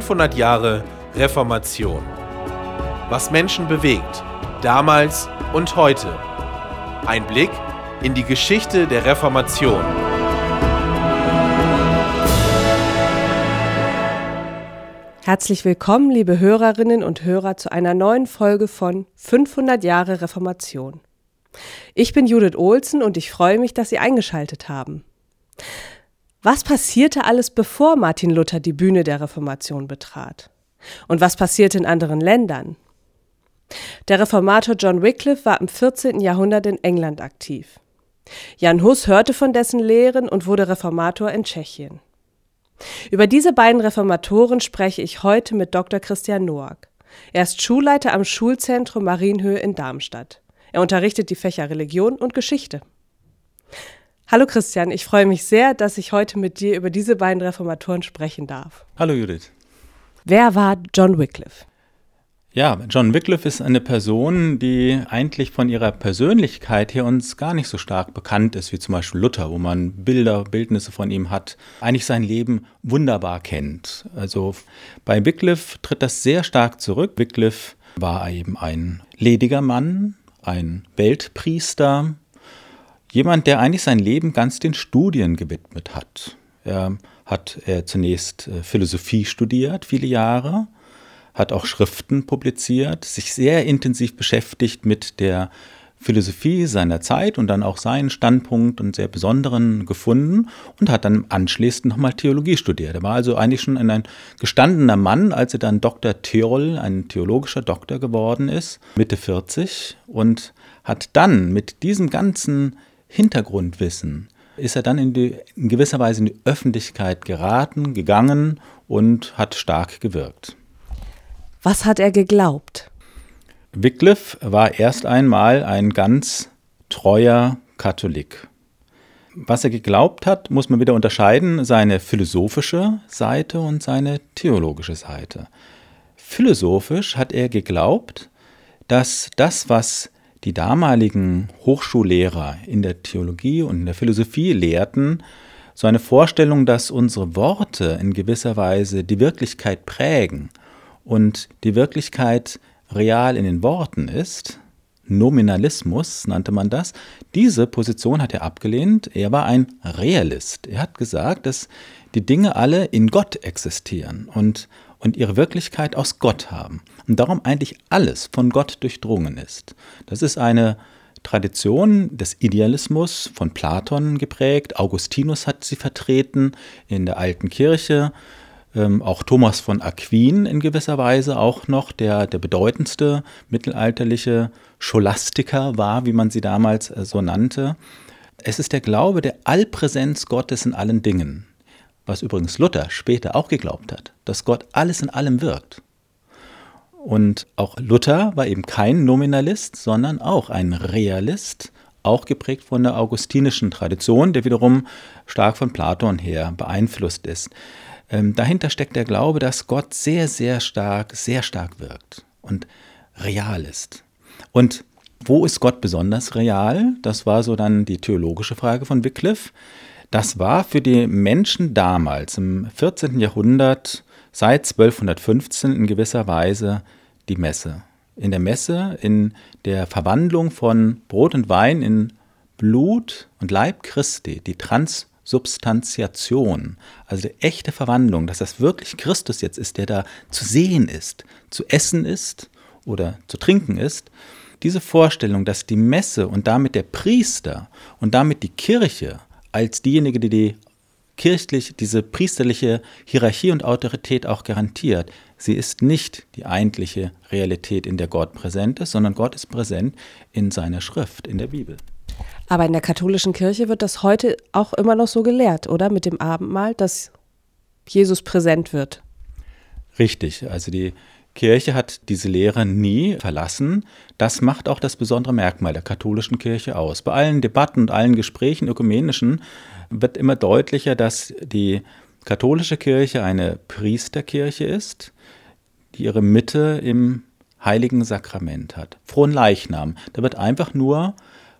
500 Jahre Reformation. Was Menschen bewegt, damals und heute. Ein Blick in die Geschichte der Reformation. Herzlich willkommen, liebe Hörerinnen und Hörer, zu einer neuen Folge von 500 Jahre Reformation. Ich bin Judith Olsen und ich freue mich, dass Sie eingeschaltet haben. Was passierte alles, bevor Martin Luther die Bühne der Reformation betrat? Und was passierte in anderen Ländern? Der Reformator John Wycliffe war im 14. Jahrhundert in England aktiv. Jan Hus hörte von dessen Lehren und wurde Reformator in Tschechien. Über diese beiden Reformatoren spreche ich heute mit Dr. Christian Noack. Er ist Schulleiter am Schulzentrum Marienhöhe in Darmstadt. Er unterrichtet die Fächer Religion und Geschichte. Hallo Christian, ich freue mich sehr, dass ich heute mit dir über diese beiden Reformatoren sprechen darf. Hallo Judith. Wer war John Wycliffe? Ja, John Wycliffe ist eine Person, die eigentlich von ihrer Persönlichkeit her uns gar nicht so stark bekannt ist, wie zum Beispiel Luther, wo man Bilder, Bildnisse von ihm hat, eigentlich sein Leben wunderbar kennt. Also bei Wycliffe tritt das sehr stark zurück. Wycliffe war eben ein lediger Mann, ein Weltpriester, Jemand, der eigentlich sein Leben ganz den Studien gewidmet hat. Er hat er zunächst äh, Philosophie studiert, viele Jahre, hat auch Schriften publiziert, sich sehr intensiv beschäftigt mit der Philosophie seiner Zeit und dann auch seinen Standpunkt und sehr besonderen gefunden und hat dann anschließend nochmal Theologie studiert. Er war also eigentlich schon ein gestandener Mann, als er dann Dr. Theol, ein theologischer Doktor geworden ist, Mitte 40 und hat dann mit diesem ganzen Hintergrundwissen ist er dann in, die, in gewisser Weise in die Öffentlichkeit geraten, gegangen und hat stark gewirkt. Was hat er geglaubt? Wycliffe war erst einmal ein ganz treuer Katholik. Was er geglaubt hat, muss man wieder unterscheiden, seine philosophische Seite und seine theologische Seite. Philosophisch hat er geglaubt, dass das, was die damaligen Hochschullehrer in der Theologie und in der Philosophie lehrten, so eine Vorstellung, dass unsere Worte in gewisser Weise die Wirklichkeit prägen und die Wirklichkeit real in den Worten ist, Nominalismus nannte man das, diese Position hat er abgelehnt. Er war ein Realist. Er hat gesagt, dass die Dinge alle in Gott existieren und, und ihre Wirklichkeit aus Gott haben und darum eigentlich alles von Gott durchdrungen ist. Das ist eine Tradition des Idealismus von Platon geprägt. Augustinus hat sie vertreten in der alten Kirche. Ähm, auch Thomas von Aquin in gewisser Weise auch noch, der der bedeutendste mittelalterliche Scholastiker war, wie man sie damals äh, so nannte. Es ist der Glaube der Allpräsenz Gottes in allen Dingen, was übrigens Luther später auch geglaubt hat, dass Gott alles in allem wirkt. Und auch Luther war eben kein Nominalist, sondern auch ein Realist, auch geprägt von der augustinischen Tradition, der wiederum stark von Platon her beeinflusst ist. Ähm, dahinter steckt der Glaube, dass Gott sehr, sehr stark, sehr stark wirkt und real ist. Und wo ist Gott besonders real? Das war so dann die theologische Frage von Wycliffe. Das war für die Menschen damals im 14. Jahrhundert seit 1215 in gewisser Weise die Messe. In der Messe, in der Verwandlung von Brot und Wein in Blut und Leib Christi, die Transsubstantiation, also die echte Verwandlung, dass das wirklich Christus jetzt ist, der da zu sehen ist, zu essen ist oder zu trinken ist, diese Vorstellung, dass die Messe und damit der Priester und damit die Kirche als diejenige, die die kirchlich diese priesterliche Hierarchie und Autorität auch garantiert. Sie ist nicht die eigentliche Realität, in der Gott präsent ist, sondern Gott ist präsent in seiner Schrift, in der Bibel. Aber in der katholischen Kirche wird das heute auch immer noch so gelehrt, oder? Mit dem Abendmahl, dass Jesus präsent wird. Richtig. Also die Kirche hat diese Lehre nie verlassen. Das macht auch das besondere Merkmal der katholischen Kirche aus. Bei allen Debatten und allen Gesprächen ökumenischen wird immer deutlicher, dass die katholische Kirche eine Priesterkirche ist, die ihre Mitte im heiligen Sakrament hat. Frohen Leichnam. Da wird einfach nur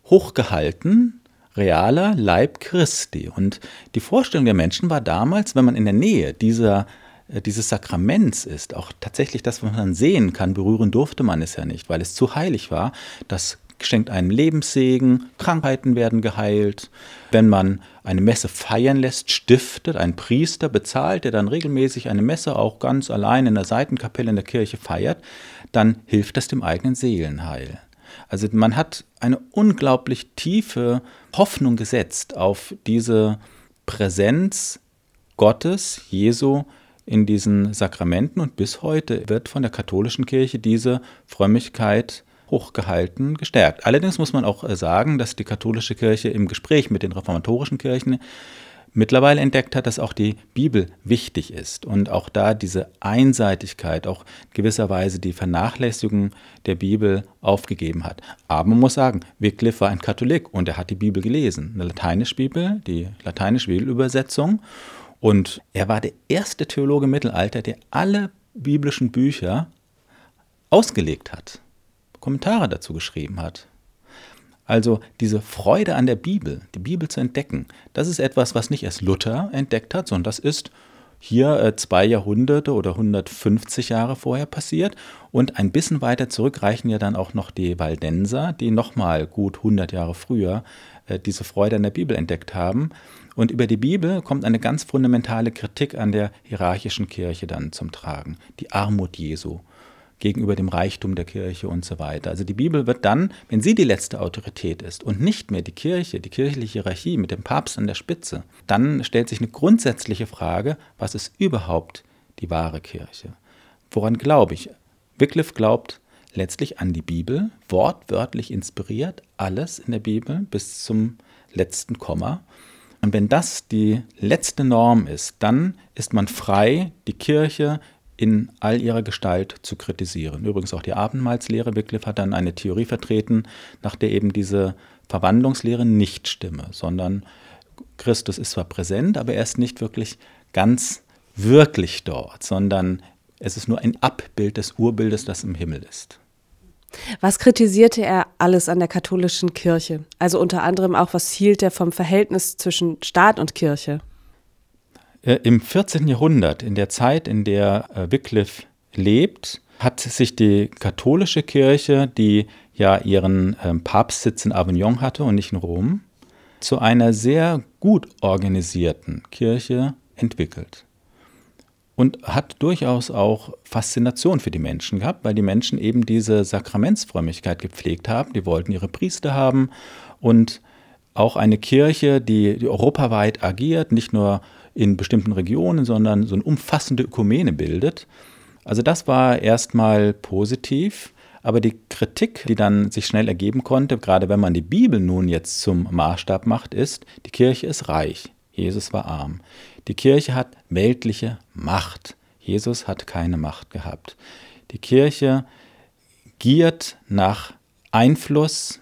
hochgehalten, realer Leib Christi. Und die Vorstellung der Menschen war damals, wenn man in der Nähe dieser dieses Sakraments ist, auch tatsächlich das, was man sehen kann, berühren durfte man es ja nicht, weil es zu heilig war. Das schenkt einen Lebenssegen, Krankheiten werden geheilt. Wenn man eine Messe feiern lässt, stiftet ein Priester, bezahlt, der dann regelmäßig eine Messe auch ganz allein in der Seitenkapelle in der Kirche feiert, dann hilft das dem eigenen Seelenheil. Also man hat eine unglaublich tiefe Hoffnung gesetzt auf diese Präsenz Gottes, Jesu, in diesen Sakramenten und bis heute wird von der katholischen Kirche diese Frömmigkeit hochgehalten, gestärkt. Allerdings muss man auch äh, sagen, dass die katholische Kirche im Gespräch mit den reformatorischen Kirchen mittlerweile entdeckt hat, dass auch die Bibel wichtig ist und auch da diese Einseitigkeit, auch gewisserweise die Vernachlässigung der Bibel aufgegeben hat. Aber man muss sagen, Wycliffe war ein Katholik und er hat die Bibel gelesen, eine lateinische Bibel, die lateinische Bibelübersetzung und er war der erste Theologe im Mittelalter, der alle biblischen Bücher ausgelegt hat, Kommentare dazu geschrieben hat. Also diese Freude an der Bibel, die Bibel zu entdecken, das ist etwas, was nicht erst Luther entdeckt hat, sondern das ist hier äh, zwei Jahrhunderte oder 150 Jahre vorher passiert. Und ein bisschen weiter zurück reichen ja dann auch noch die Waldenser, die nochmal gut 100 Jahre früher äh, diese Freude an der Bibel entdeckt haben. Und über die Bibel kommt eine ganz fundamentale Kritik an der hierarchischen Kirche dann zum Tragen. Die Armut Jesu gegenüber dem Reichtum der Kirche und so weiter. Also die Bibel wird dann, wenn sie die letzte Autorität ist und nicht mehr die Kirche, die kirchliche Hierarchie mit dem Papst an der Spitze, dann stellt sich eine grundsätzliche Frage, was ist überhaupt die wahre Kirche? Woran glaube ich? Wycliffe glaubt letztlich an die Bibel, wortwörtlich inspiriert, alles in der Bibel bis zum letzten Komma. Und wenn das die letzte Norm ist, dann ist man frei, die Kirche in all ihrer Gestalt zu kritisieren. Übrigens auch die Abendmahlslehre. Wycliffe hat dann eine Theorie vertreten, nach der eben diese Verwandlungslehre nicht stimme, sondern Christus ist zwar präsent, aber er ist nicht wirklich ganz wirklich dort, sondern es ist nur ein Abbild des Urbildes, das im Himmel ist. Was kritisierte er alles an der katholischen Kirche? Also unter anderem auch, was hielt er vom Verhältnis zwischen Staat und Kirche? Äh, Im 14. Jahrhundert, in der Zeit, in der äh, Wycliffe lebt, hat sich die katholische Kirche, die ja ihren ähm, Papstsitz in Avignon hatte und nicht in Rom, zu einer sehr gut organisierten Kirche entwickelt und hat durchaus auch Faszination für die Menschen gehabt, weil die Menschen eben diese Sakramentsfrömmigkeit gepflegt haben. Die wollten ihre Priester haben und auch eine Kirche, die, die europaweit agiert, nicht nur in bestimmten Regionen, sondern so eine umfassende Ökumene bildet. Also das war erstmal positiv. Aber die Kritik, die dann sich schnell ergeben konnte, gerade wenn man die Bibel nun jetzt zum Maßstab macht, ist, die Kirche ist reich, Jesus war arm. Die Kirche hat weltliche Macht. Jesus hat keine Macht gehabt. Die Kirche giert nach Einfluss,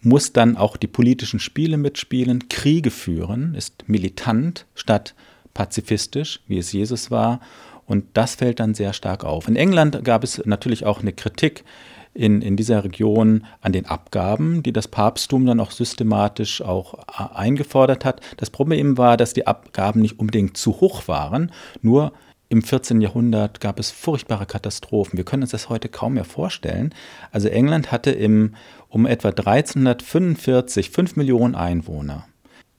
muss dann auch die politischen Spiele mitspielen, Kriege führen, ist militant statt pazifistisch, wie es Jesus war. Und das fällt dann sehr stark auf. In England gab es natürlich auch eine Kritik in, in dieser Region an den Abgaben, die das Papsttum dann auch systematisch auch äh, eingefordert hat. Das Problem war, dass die Abgaben nicht unbedingt zu hoch waren, nur im 14. Jahrhundert gab es furchtbare Katastrophen. Wir können uns das heute kaum mehr vorstellen. Also England hatte im, um etwa 1345 5 Millionen Einwohner.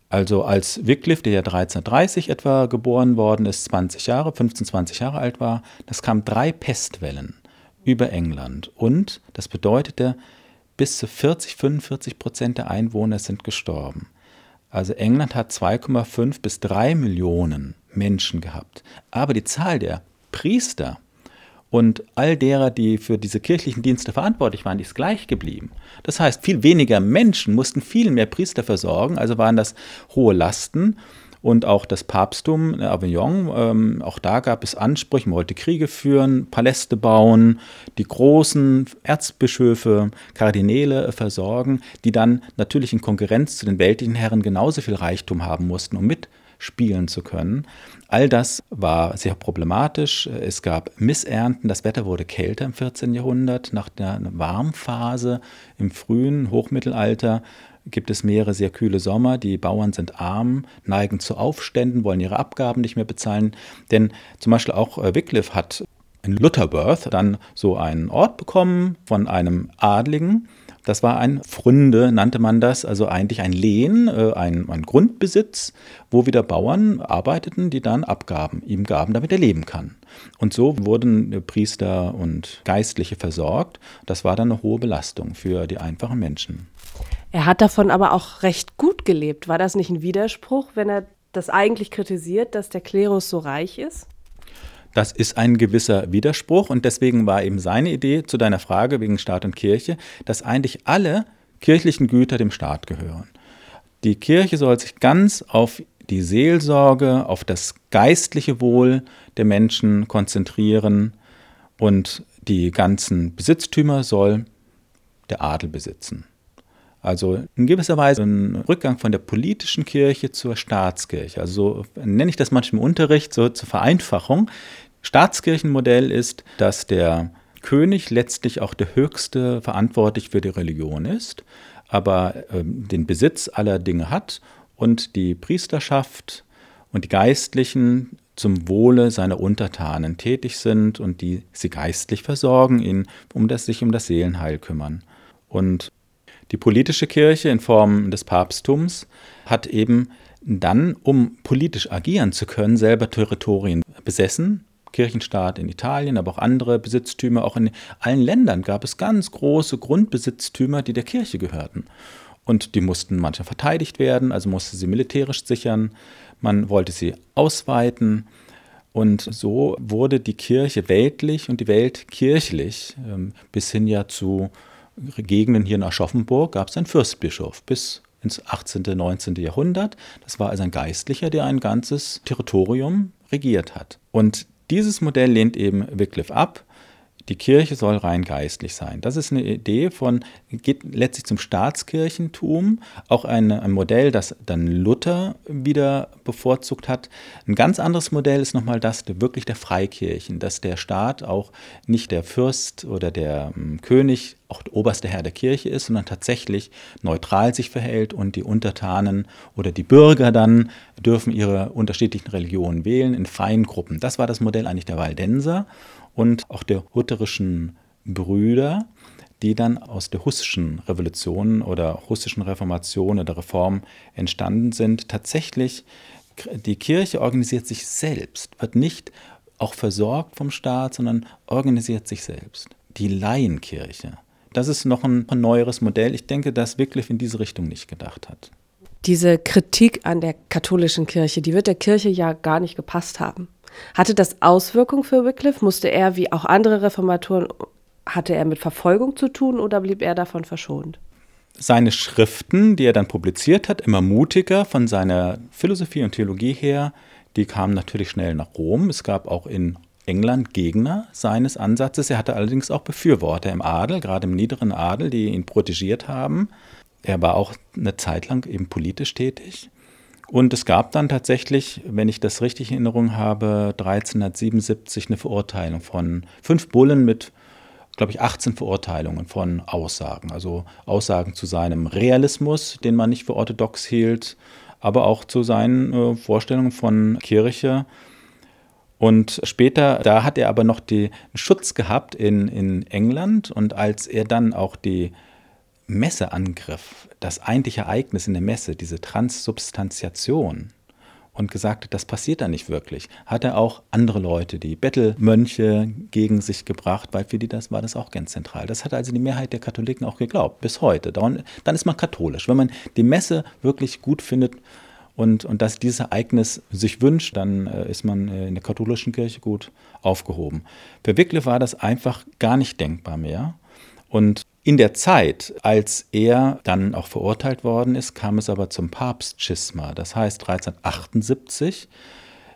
Also als Wycliffe, der ja 1330 etwa geboren worden ist, 20 Jahre, 15, 20 Jahre alt war, das kamen drei Pestwellen über England. Und das bedeutete, bis zu 40, 45 Prozent der Einwohner sind gestorben. Also England hat 2,5 bis 3 Millionen Menschen gehabt. Aber die Zahl der Priester und all derer, die für diese kirchlichen Dienste verantwortlich waren, ist gleich geblieben. Das heißt, viel weniger Menschen mussten viel mehr Priester versorgen, also waren das hohe Lasten und auch das Papsttum in Avignon. Ähm, auch da gab es Ansprüche, man wollte Kriege führen, Paläste bauen, die großen Erzbischöfe, Kardinäle versorgen, die dann natürlich in Konkurrenz zu den weltlichen Herren genauso viel Reichtum haben mussten, um mit spielen zu können. All das war sehr problematisch. Es gab Missernten, das Wetter wurde kälter im 14. Jahrhundert. Nach der Warmphase im frühen Hochmittelalter gibt es mehrere sehr kühle Sommer. Die Bauern sind arm, neigen zu Aufständen, wollen ihre Abgaben nicht mehr bezahlen. Denn zum Beispiel auch äh, Wycliffe hat in Lutherworth dann so einen Ort bekommen von einem Adligen. Das war ein Fründe, nannte man das, also eigentlich ein Lehen, äh, ein, ein Grundbesitz, wo wieder Bauern arbeiteten, die dann Abgaben ihm gaben, damit er leben kann. Und so wurden Priester und Geistliche versorgt. Das war dann eine hohe Belastung für die einfachen Menschen. Er hat davon aber auch recht gut gelebt. War das nicht ein Widerspruch, wenn er das eigentlich kritisiert, dass der Klerus so reich ist? Das ist ein gewisser Widerspruch und deswegen war eben seine Idee zu deiner Frage wegen Staat und Kirche, dass eigentlich alle kirchlichen Güter dem Staat gehören. Die Kirche soll sich ganz auf die Seelsorge, auf das geistliche Wohl der Menschen konzentrieren und die ganzen Besitztümer soll der Adel besitzen. Also in gewisser Weise ein Rückgang von der politischen Kirche zur Staatskirche. Also so nenne ich das manchmal im Unterricht, so zur Vereinfachung. Staatskirchenmodell ist, dass der König letztlich auch der höchste verantwortlich für die Religion ist, aber äh, den Besitz aller Dinge hat und die Priesterschaft und die Geistlichen zum Wohle seiner Untertanen tätig sind und die sie geistlich versorgen, ihn um das, sich um das Seelenheil kümmern. Und die politische Kirche in Form des Papsttums hat eben dann, um politisch agieren zu können, selber Territorien besessen Kirchenstaat in Italien, aber auch andere Besitztümer. Auch in allen Ländern gab es ganz große Grundbesitztümer, die der Kirche gehörten. Und die mussten manchmal verteidigt werden, also musste sie militärisch sichern. Man wollte sie ausweiten. Und so wurde die Kirche weltlich und die Welt kirchlich, ähm, bis hin ja zu Gegenden hier in Aschaffenburg gab es einen Fürstbischof bis ins 18., 19. Jahrhundert. Das war also ein Geistlicher, der ein ganzes Territorium regiert hat. Und dieses Modell lehnt eben Wycliffe ab. Die Kirche soll rein geistlich sein. Das ist eine Idee von, geht letztlich zum Staatskirchentum, auch ein, ein Modell, das dann Luther wieder bevorzugt hat. Ein ganz anderes Modell ist nochmal das der, wirklich der Freikirchen, dass der Staat auch nicht der Fürst oder der ähm, König, auch der oberste Herr der Kirche ist, sondern tatsächlich neutral sich verhält und die Untertanen oder die Bürger dann dürfen ihre unterschiedlichen Religionen wählen in freien Gruppen. Das war das Modell eigentlich der Waldenser und auch der hutterischen Brüder, die dann aus der hussischen Revolution oder hussischen Reformation oder Reform entstanden sind. Tatsächlich, die Kirche organisiert sich selbst, wird nicht auch versorgt vom Staat, sondern organisiert sich selbst. Die Laienkirche. Das ist noch ein, neueres Modell. Ich denke, dass Wycliffe in diese Richtung nicht gedacht hat. Diese Kritik an der katholischen Kirche, die wird der Kirche ja gar nicht gepasst haben. Hatte das Auswirkungen für Wycliffe? Musste er, wie auch andere Reformatoren, hatte er mit Verfolgung zu tun oder blieb er davon verschont? Seine Schriften, die er dann publiziert hat, immer mutiger von seiner Philosophie und Theologie her, die kamen natürlich schnell nach Rom. Es gab auch in England Gegner seines Ansatzes. Er hatte allerdings auch Befürworter im Adel, gerade im niederen Adel, die ihn protegiert haben. Er war auch eine Zeit lang eben politisch tätig. Und es gab dann tatsächlich, wenn ich das richtig in Erinnerung habe, 1377 eine Verurteilung von fünf Bullen mit, glaube ich, 18 Verurteilungen von Aussagen. Also Aussagen zu seinem Realismus, den man nicht für orthodox hielt, aber auch zu seinen äh, Vorstellungen von Kirche. Und später, da hat er aber noch den Schutz gehabt in, in England. Und als er dann auch die Messeangriff, das eigentliche Ereignis in der Messe, diese Transsubstantiation, und gesagt hat, das passiert da nicht wirklich, hat er auch andere Leute, die Bettelmönche gegen sich gebracht, weil für die das war das auch ganz zentral. Das hat also die Mehrheit der Katholiken auch geglaubt, bis heute. Dann ist man katholisch. Wenn man die Messe wirklich gut findet und, und dass dieses Ereignis sich wünscht, dann äh, ist man äh, in der katholischen Kirche gut aufgehoben. Für Wycliffe war das einfach gar nicht denkbar mehr. Und in der Zeit, als er dann auch verurteilt worden ist, kam es aber zum Papstschisma. Das heißt 1378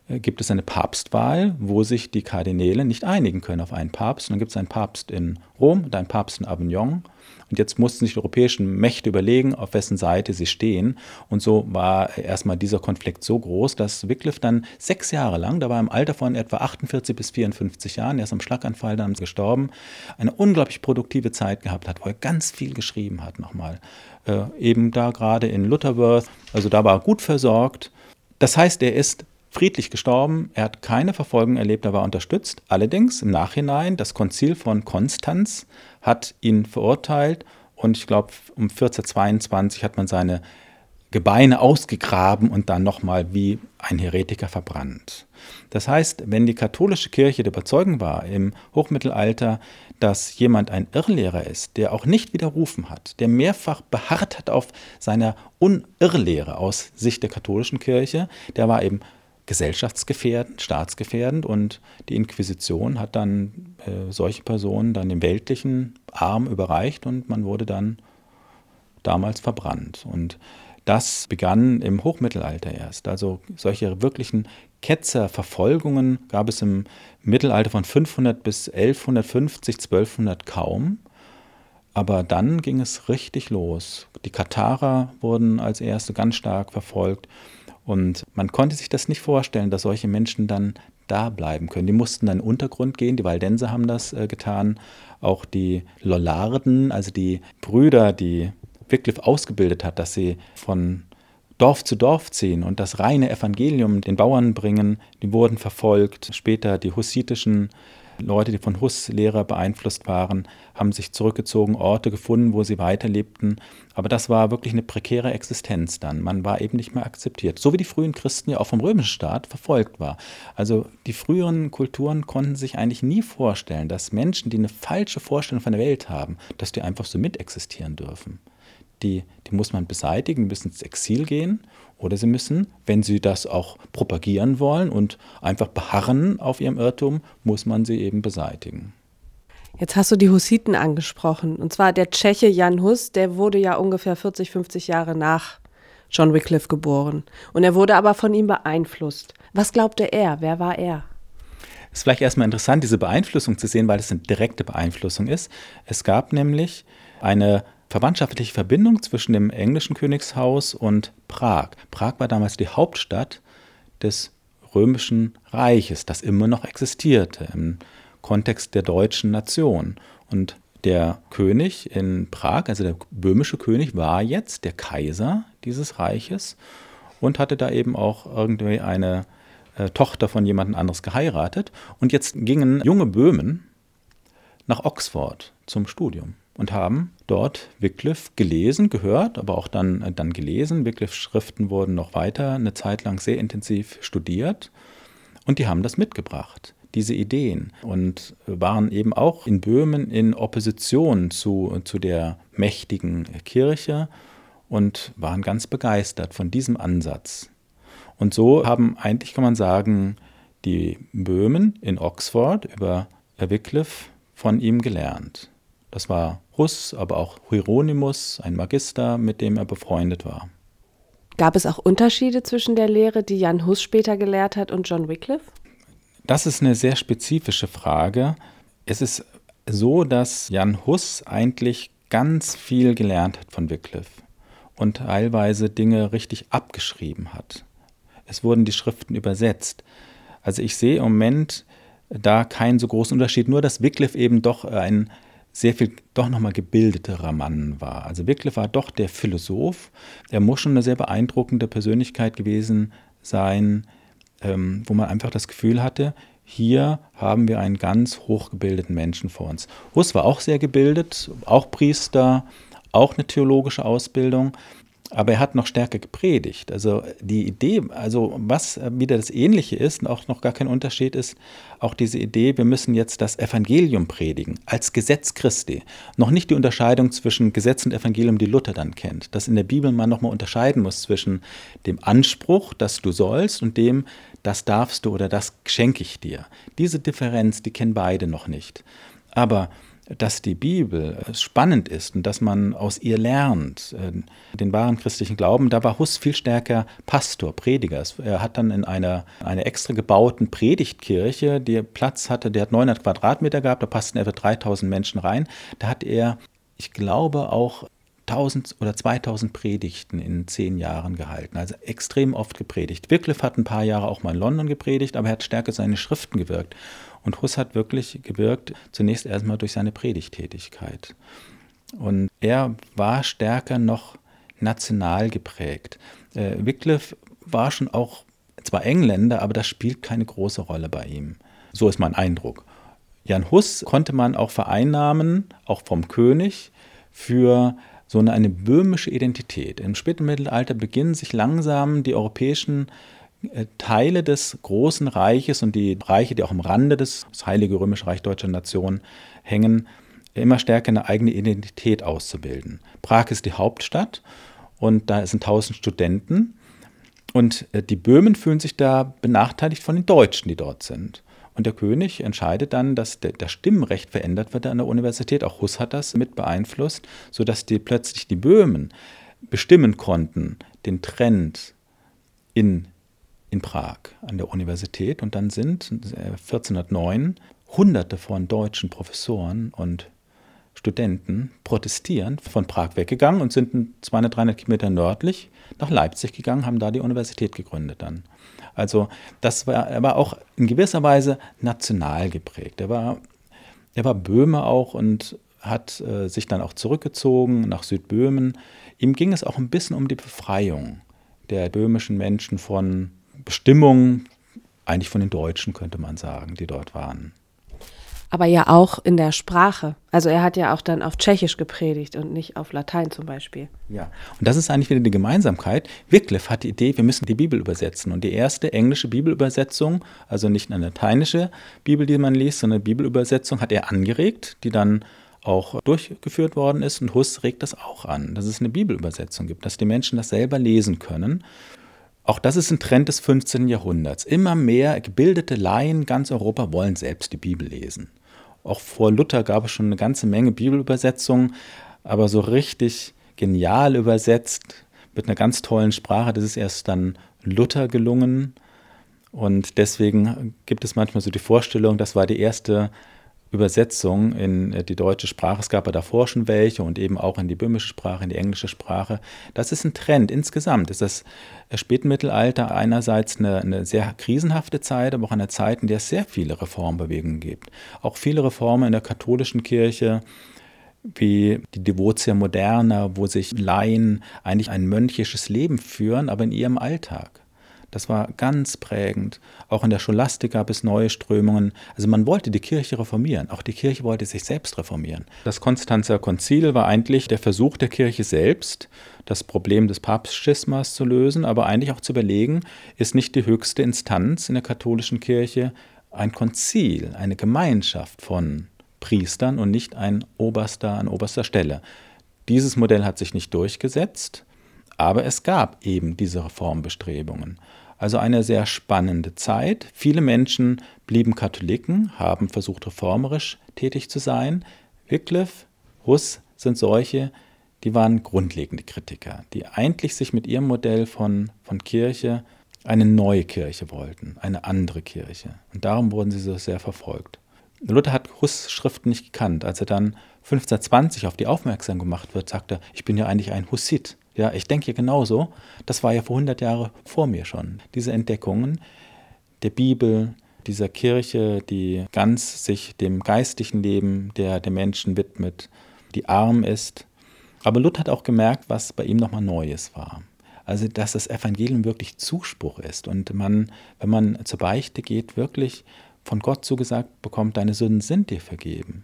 äh, gibt es eine Papstwahl, wo sich die Kardinäle nicht einigen können auf einen Papst. Und dann gibt es einen Papst in Rom und einen Papst in Avignon. Und jetzt mussten sich die europäischen Mächte überlegen, auf wessen Seite sie stehen. Und so war erstmal dieser Konflikt so groß, dass Wycliffe dann sechs Jahre lang, da war im Alter von etwa 48 bis 54 Jahren, er ist am Schlaganfall dann gestorben, eine unglaublich produktive Zeit gehabt hat, wo er ganz viel geschrieben hat nochmal. Äh, eben da gerade in Lutterworth, also da war er gut versorgt. Das heißt, er ist friedlich gestorben. Er hat keine Verfolgung erlebt, er war unterstützt. Allerdings im Nachhinein, das Konzil von Konstanz hat ihn verurteilt und ich glaube, um 1422 hat man seine Gebeine ausgegraben und dann nochmal wie ein Heretiker verbrannt. Das heißt, wenn die katholische Kirche der Überzeugung war im Hochmittelalter, dass jemand ein Irrlehrer ist, der auch nicht widerrufen hat, der mehrfach beharrt hat auf seiner Unirrlehre aus Sicht der katholischen Kirche, der war eben gesellschaftsgefährdend, staatsgefährdend und die Inquisition hat dann äh, solche Personen dann dem weltlichen Arm überreicht und man wurde dann damals verbrannt. Und das begann im Hochmittelalter erst. Also solche wirklichen Ketzerverfolgungen gab es im Mittelalter von 500 bis 1150, 1200 kaum. Aber dann ging es richtig los. Die Katharer wurden als erste ganz stark verfolgt. Und man konnte sich das nicht vorstellen, dass solche Menschen dann da bleiben können. Die mussten dann in den Untergrund gehen, die Waldenser haben das äh, getan, auch die Lollarden, also die Brüder, die Wycliffe ausgebildet hat, dass sie von Dorf zu Dorf ziehen und das reine Evangelium den Bauern bringen, die wurden verfolgt. Später die hussitischen Leute, die von Huss Lehrer beeinflusst waren, haben sich zurückgezogen, Orte gefunden, wo sie weiterlebten. Aber das war wirklich eine prekäre Existenz dann. Man war eben nicht mehr akzeptiert. So wie die frühen Christen ja auch vom römischen Staat verfolgt war. Also die früheren Kulturen konnten sich eigentlich nie vorstellen, dass Menschen, die eine falsche Vorstellung von der Welt haben, dass die einfach so mitexistieren dürfen. Die, die muss man beseitigen, müssen ins Exil gehen oder sie müssen, wenn sie das auch propagieren wollen und einfach beharren auf ihrem Irrtum, muss man sie eben beseitigen. Jetzt hast du die Hussiten angesprochen. Und zwar der Tscheche Jan Hus, der wurde ja ungefähr 40, 50 Jahre nach John Wycliffe geboren. Und er wurde aber von ihm beeinflusst. Was glaubte er? Wer war er? Es ist vielleicht erstmal interessant, diese Beeinflussung zu sehen, weil es eine direkte Beeinflussung ist. Es gab nämlich eine verwandtschaftliche Verbindung zwischen dem englischen Königshaus und Prag. Prag war damals die Hauptstadt des römischen Reiches, das immer noch existierte im Kontext der deutschen Nation. Und der König in Prag, also der böhmische König, war jetzt der Kaiser dieses Reiches und hatte da eben auch irgendwie eine äh, Tochter von jemand anderes geheiratet. Und jetzt gingen junge Böhmen nach Oxford zum Studium und haben dort Wycliffe gelesen, gehört, aber auch dann, äh, dann gelesen. Wycliffe Schriften wurden noch weiter eine Zeit lang sehr intensiv studiert und die haben das mitgebracht, diese Ideen und waren eben auch in Böhmen in Opposition zu, zu der mächtigen Kirche und waren ganz begeistert von diesem Ansatz. Und so haben eigentlich, kann man sagen, die Böhmen in Oxford über Wycliffe von ihm gelernt. Das war Russ, aber auch Hieronymus, ein Magister, mit dem er befreundet war. Gab es auch Unterschiede zwischen der Lehre, die Jan Hus später gelehrt hat, und John Wycliffe? Das ist eine sehr spezifische Frage. Es ist so, dass Jan Hus eigentlich ganz viel gelernt hat von Wycliffe und teilweise Dinge richtig abgeschrieben hat. Es wurden die Schriften übersetzt. Also ich sehe im Moment da keinen so großen Unterschied, nur dass Wycliffe eben doch ein sehr viel doch nochmal gebildeterer Mann war. Also Wycliffe war doch der Philosoph. Er muss schon eine sehr beeindruckende Persönlichkeit gewesen sein, ähm, wo man einfach das Gefühl hatte, hier haben wir einen ganz hochgebildeten Menschen vor uns. Hus war auch sehr gebildet, auch Priester, auch eine theologische Ausbildung. Aber er hat noch stärker gepredigt. Also die Idee, also was wieder das Ähnliche ist und auch noch gar kein Unterschied ist, auch diese Idee, wir müssen jetzt das Evangelium predigen, als Gesetz Christi. Noch nicht die Unterscheidung zwischen Gesetz und Evangelium, die Luther dann kennt. Dass in der Bibel man nochmal unterscheiden muss zwischen dem Anspruch, dass du sollst, und dem, das darfst du oder das schenke ich dir. Diese Differenz, die kennen beide noch nicht. Aber dass die Bibel spannend ist und dass man aus ihr lernt, äh, den wahren christlichen Glauben, da war Huss viel stärker Pastor, Prediger. Er hat dann in einer, einer extra gebauten Predigtkirche, die Platz hatte, der hat 900 Quadratmeter gehabt, da passten etwa 3000 Menschen rein. Da hat er, ich glaube, auch 1000 oder 2000 Predigten in zehn Jahren gehalten, also extrem oft gepredigt. Wycliffe hat ein paar Jahre auch mal in London gepredigt, aber er hat stärker seine Schriften gewirkt. Und Huss hat wirklich gewirkt, zunächst erstmal durch seine Predigtätigkeit. Und er war stärker noch national geprägt. Äh, Wycliffe war schon auch zwar Engländer, aber das spielt keine große Rolle bei ihm. So ist mein Eindruck. Jan Hus konnte man auch vereinnahmen, auch vom König, für so eine, böhmische Identität. Im späten Mittelalter beginnen sich langsam die europäischen äh, Teile des großen Reiches und die Reiche, die auch am Rande des das Heilige Römische Reich Deutscher Nation hängen, immer stärker eine eigene Identität auszubilden. Prag ist die Hauptstadt und da sind tausend Studenten und äh, die Böhmen fühlen sich da benachteiligt von den Deutschen, die dort sind. Und der König entscheidet dann, dass das Stimmrecht verändert wird an der Universität. Auch Huss hat das mit beeinflusst, sodass die plötzlich die Böhmen bestimmen konnten, den Trend in, in Prag an der Universität. Und dann sind 1409 äh, Hunderte von deutschen Professoren und Studenten protestierend von Prag weggegangen und sind 200, 300 Kilometer nördlich nach Leipzig gegangen, haben da die Universität gegründet dann. Also das war, er war auch in gewisser Weise national geprägt. Er war, er war Böhme auch und hat äh, sich dann auch zurückgezogen nach Südböhmen. Ihm ging es auch ein bisschen um die Befreiung der böhmischen Menschen von Bestimmungen, eigentlich von den Deutschen könnte man sagen, die dort waren aber ja auch in der Sprache. Also er hat ja auch dann auf Tschechisch gepredigt und nicht auf Latein zum Beispiel. Ja, und das ist eigentlich wieder die Gemeinsamkeit. Wycliffe hat die Idee, wir müssen die Bibel übersetzen. Und die erste englische Bibelübersetzung, also nicht eine lateinische Bibel, die man liest, sondern eine Bibelübersetzung hat er angeregt, die dann auch durchgeführt worden ist. Und Huss regt das auch an, dass es eine Bibelübersetzung gibt, dass die Menschen das selber lesen können. Auch das ist ein Trend des 15. Jahrhunderts. Immer mehr gebildete Laien ganz Europa wollen selbst die Bibel lesen. Auch vor Luther gab es schon eine ganze Menge Bibelübersetzungen, aber so richtig genial übersetzt mit einer ganz tollen Sprache, das ist erst dann Luther gelungen. Und deswegen gibt es manchmal so die Vorstellung, das war die erste Übersetzung in äh, die deutsche Sprache. Es gab ja davor schon welche und eben auch in die böhmische Sprache, in die englische Sprache. Das ist ein Trend. Insgesamt ist das Spätmittelalter einerseits eine, eine, sehr krisenhafte Zeit, aber auch eine Zeit, in der es sehr viele Reformbewegungen gibt. Auch viele Reformen in der katholischen Kirche, wie die Devotia Moderna, wo sich Laien eigentlich ein mönchisches Leben führen, aber in ihrem Alltag. Das war ganz prägend. Auch in der Scholastik gab es neue Strömungen. Also man wollte die Kirche reformieren. Auch die Kirche wollte sich selbst reformieren. Das Konstanzer Konzil war eigentlich der Versuch der Kirche selbst, das Problem des Papstschismas zu lösen, aber eigentlich auch zu überlegen, ist nicht die höchste Instanz in der katholischen Kirche ein Konzil, eine Gemeinschaft von Priestern und nicht ein Oberster an oberster Stelle. Dieses Modell hat sich nicht durchgesetzt, aber es gab eben diese Reformbestrebungen. Also eine sehr spannende Zeit. Viele Menschen blieben Katholiken, haben versucht, reformerisch tätig zu sein. Wycliffe, Huss sind solche, die waren grundlegende Kritiker, die eigentlich sich mit ihrem Modell von, von Kirche eine neue Kirche wollten, eine andere Kirche. Und darum wurden sie so sehr verfolgt. Luther hat Huss Schriften nicht gekannt. Als er dann 1520 auf die aufmerksam gemacht wird, sagt er, ich bin ja eigentlich ein Hussit. Ja, ich denke genauso. Das war ja vor 100 Jahren vor mir schon. Diese Entdeckungen der Bibel, dieser Kirche, die ganz sich dem geistlichen Leben der, der Menschen widmet, die arm ist. Aber Luther hat auch gemerkt, was bei ihm nochmal Neues war. Also, dass das Evangelium wirklich Zuspruch ist und man, wenn man zur Beichte geht, wirklich von Gott zugesagt bekommt, deine Sünden sind dir vergeben.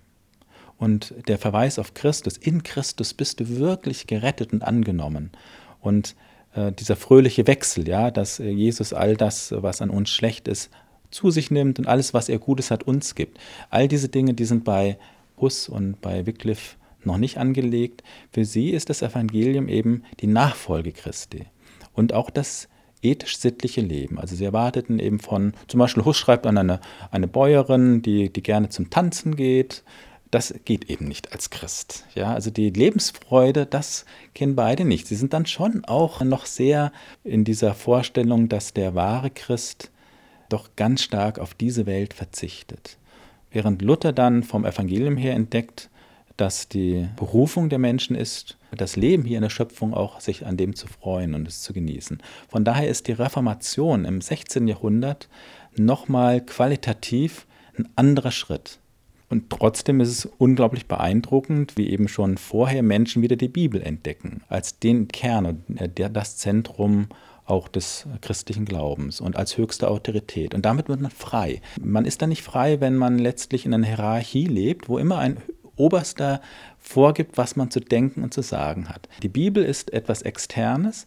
Und der Verweis auf Christus, in Christus bist du wirklich gerettet und angenommen. Und äh, dieser fröhliche Wechsel, ja, dass äh, Jesus all das, was an uns schlecht ist, zu sich nimmt und alles, was er Gutes hat, uns gibt. All diese Dinge, die sind bei Huss und bei Wycliffe noch nicht angelegt. Für sie ist das Evangelium eben die Nachfolge Christi und auch das ethisch-sittliche Leben. Also sie erwarteten eben von, zum Beispiel Huss schreibt an eine, eine Bäuerin, die, die gerne zum Tanzen geht, das geht eben nicht als Christ. Ja, also die Lebensfreude, das kennen beide nicht. Sie sind dann schon auch noch sehr in dieser Vorstellung, dass der wahre Christ doch ganz stark auf diese Welt verzichtet. Während Luther dann vom Evangelium her entdeckt, dass die Berufung der Menschen ist, das Leben hier in der Schöpfung auch sich an dem zu freuen und es zu genießen. Von daher ist die Reformation im 16. Jahrhundert nochmal qualitativ ein anderer Schritt. Und trotzdem ist es unglaublich beeindruckend, wie eben schon vorher Menschen wieder die Bibel entdecken, als den Kern und äh, das Zentrum auch des christlichen Glaubens und als höchste Autorität. Und damit wird man frei. Man ist dann nicht frei, wenn man letztlich in einer Hierarchie lebt, wo immer ein Oberster vorgibt, was man zu denken und zu sagen hat. Die Bibel ist etwas Externes,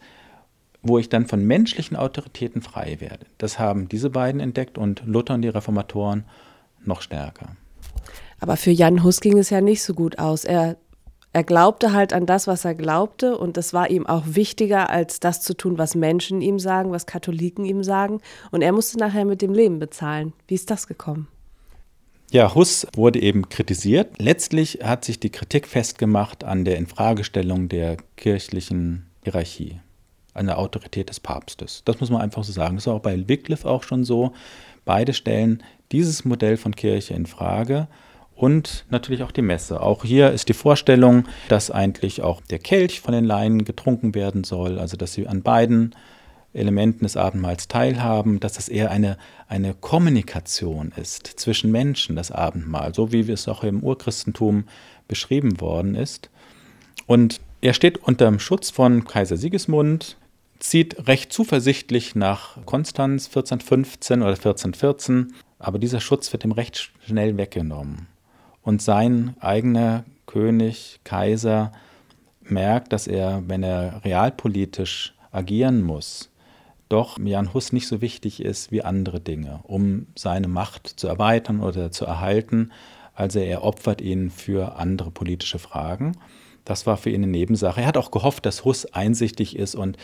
wo ich dann von menschlichen Autoritäten frei werde. Das haben diese beiden entdeckt und Luther und die Reformatoren noch stärker. Aber für Jan Hus ging es ja nicht so gut aus. Er, er glaubte halt an das, was er glaubte, und das war ihm auch wichtiger, als das zu tun, was Menschen ihm sagen, was Katholiken ihm sagen. Und er musste nachher mit dem Leben bezahlen. Wie ist das gekommen? Ja, Huss wurde eben kritisiert. Letztlich hat sich die Kritik festgemacht an der Infragestellung der kirchlichen Hierarchie, an der Autorität des Papstes. Das muss man einfach so sagen. Das ist auch bei Wycliffe auch schon so. Beide stellen dieses Modell von Kirche in Frage und natürlich auch die Messe. Auch hier ist die Vorstellung, dass eigentlich auch der Kelch von den Laien getrunken werden soll, also dass sie an beiden Elementen des Abendmahls teilhaben, dass es eher eine, eine Kommunikation ist zwischen Menschen, das Abendmahl, so wie es auch im Urchristentum beschrieben worden ist. Und er steht unter dem Schutz von Kaiser Sigismund, zieht recht zuversichtlich nach Konstanz 1415 oder 1414, aber dieser Schutz wird ihm recht schnell weggenommen. Und sein eigener König, Kaiser, merkt, dass er, wenn er realpolitisch agieren muss, doch Jan Hus nicht so wichtig ist wie andere Dinge, um seine Macht zu erweitern oder zu erhalten. Also er opfert ihn für andere politische Fragen. Das war für ihn eine Nebensache. Er hat auch gehofft, dass Hus einsichtig ist und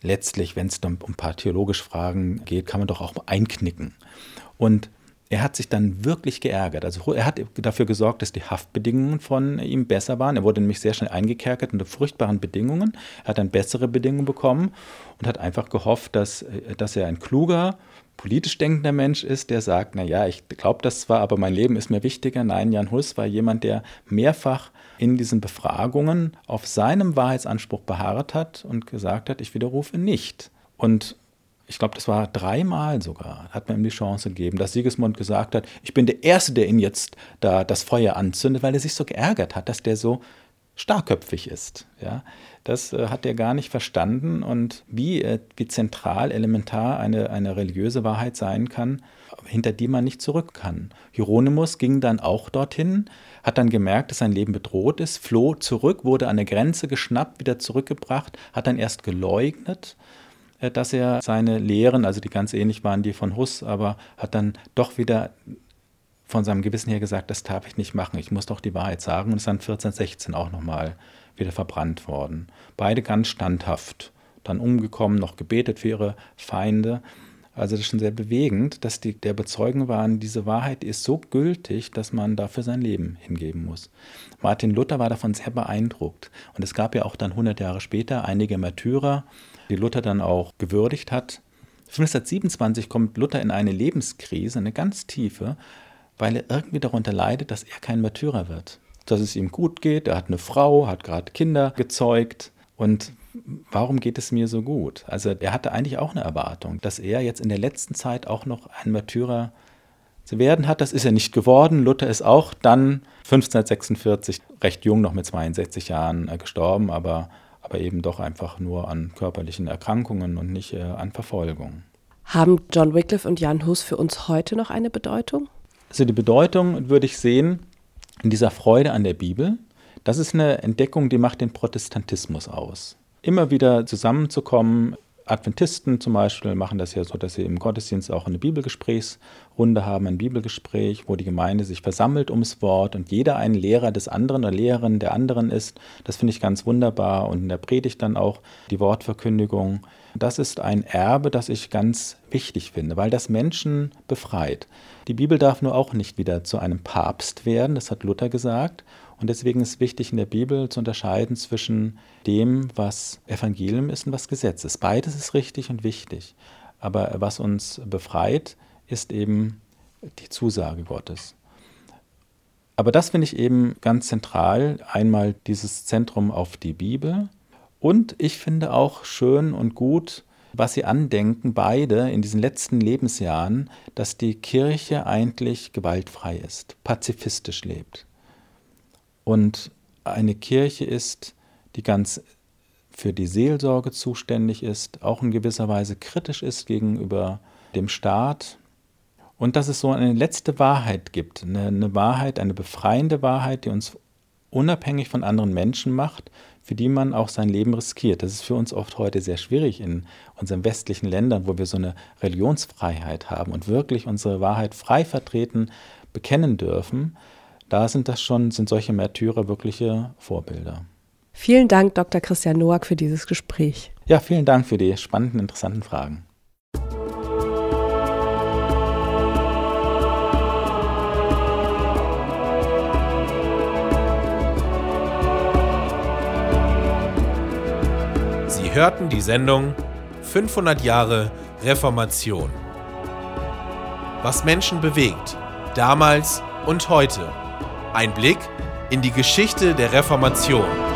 letztlich, wenn es um ein paar theologische Fragen geht, kann man doch auch einknicken. Und er hat sich dann wirklich geärgert. Also er hat dafür gesorgt, dass die Haftbedingungen von ihm besser waren. Er wurde nämlich sehr schnell eingekerkert unter furchtbaren Bedingungen. Er hat dann bessere Bedingungen bekommen und hat einfach gehofft, dass, dass er ein kluger, politisch denkender Mensch ist, der sagt, naja, ich glaube das zwar, aber mein Leben ist mir wichtiger. Nein, Jan Hus war jemand, der mehrfach in diesen Befragungen auf seinem Wahrheitsanspruch beharrt hat und gesagt hat, ich widerrufe nicht. Und ich glaube, das war dreimal sogar, hat man ihm die Chance gegeben, dass Sigismund gesagt hat, ich bin der Erste, der ihn jetzt da das Feuer anzündet, weil er sich so geärgert hat, dass der so starkköpfig ist. Ja, das äh, hat er gar nicht verstanden und wie, äh, wie zentral, elementar eine, eine religiöse Wahrheit sein kann, hinter die man nicht zurück kann. Hieronymus ging dann auch dorthin, hat dann gemerkt, dass sein Leben bedroht ist, floh zurück, wurde an der Grenze geschnappt, wieder zurückgebracht, hat dann erst geleugnet dass er seine Lehren, also die ganz ähnlich waren die von Huss, aber hat dann doch wieder von seinem Gewissen her gesagt, das darf ich nicht machen, ich muss doch die Wahrheit sagen und ist dann 1416 auch nochmal wieder verbrannt worden. Beide ganz standhaft, dann umgekommen, noch gebetet für ihre Feinde. Also das ist schon sehr bewegend, dass die der Bezeugen waren, diese Wahrheit ist so gültig, dass man dafür sein Leben hingeben muss. Martin Luther war davon sehr beeindruckt. Und es gab ja auch dann 100 Jahre später einige Märtyrer, die Luther dann auch gewürdigt hat. 1527 kommt Luther in eine Lebenskrise, eine ganz tiefe, weil er irgendwie darunter leidet, dass er kein Märtyrer wird. Dass es ihm gut geht, er hat eine Frau, hat gerade Kinder gezeugt und warum geht es mir so gut? Also er hatte eigentlich auch eine Erwartung, dass er jetzt in der letzten Zeit auch noch ein Märtyrer zu werden hat. Das ist er nicht geworden. Luther ist auch dann 1546 recht jung, noch mit 62 Jahren äh, gestorben, aber aber eben doch einfach nur an körperlichen Erkrankungen und nicht äh, an Verfolgung. Haben John Wycliffe und Jan Hus für uns heute noch eine Bedeutung? Also die Bedeutung würde ich sehen in dieser Freude an der Bibel. Das ist eine Entdeckung, die macht den Protestantismus aus. Immer wieder zusammenzukommen, Adventisten zum Beispiel machen das ja so, dass sie im Gottesdienst auch eine Bibelgesprächsrunde haben, ein Bibelgespräch, wo die Gemeinde sich versammelt ums Wort und jeder ein Lehrer des anderen oder Lehrerin der anderen ist. Das finde ich ganz wunderbar. Und in der Predigt dann auch die Wortverkündigung. Das ist ein Erbe, das ich ganz wichtig finde, weil das Menschen befreit. Die Bibel darf nur auch nicht wieder zu einem Papst werden, das hat Luther gesagt. Und deswegen ist wichtig in der Bibel zu unterscheiden zwischen dem, was Evangelium ist und was Gesetz ist. Beides ist richtig und wichtig. Aber was uns befreit, ist eben die Zusage Gottes. Aber das finde ich eben ganz zentral. Einmal dieses Zentrum auf die Bibel. Und ich finde auch schön und gut, was sie andenken, beide in diesen letzten Lebensjahren, dass die Kirche eigentlich gewaltfrei ist, pazifistisch lebt. Und eine Kirche ist, die ganz für die Seelsorge zuständig ist, auch in gewisser Weise kritisch ist gegenüber dem Staat. Und dass es so eine letzte Wahrheit gibt, eine, eine Wahrheit, eine befreiende Wahrheit, die uns unabhängig von anderen Menschen macht, für die man auch sein Leben riskiert. Das ist für uns oft heute sehr schwierig in unseren westlichen Ländern, wo wir so eine Religionsfreiheit haben und wirklich unsere Wahrheit frei vertreten, bekennen dürfen. Da sind das schon, sind solche Märtyrer wirkliche Vorbilder. Vielen Dank, Dr. Christian Noack, für dieses Gespräch. Ja, vielen Dank für die spannenden, interessanten Fragen. Sie hörten die Sendung 500 Jahre Reformation. Was Menschen bewegt, damals und heute. Ein Blick in die Geschichte der Reformation.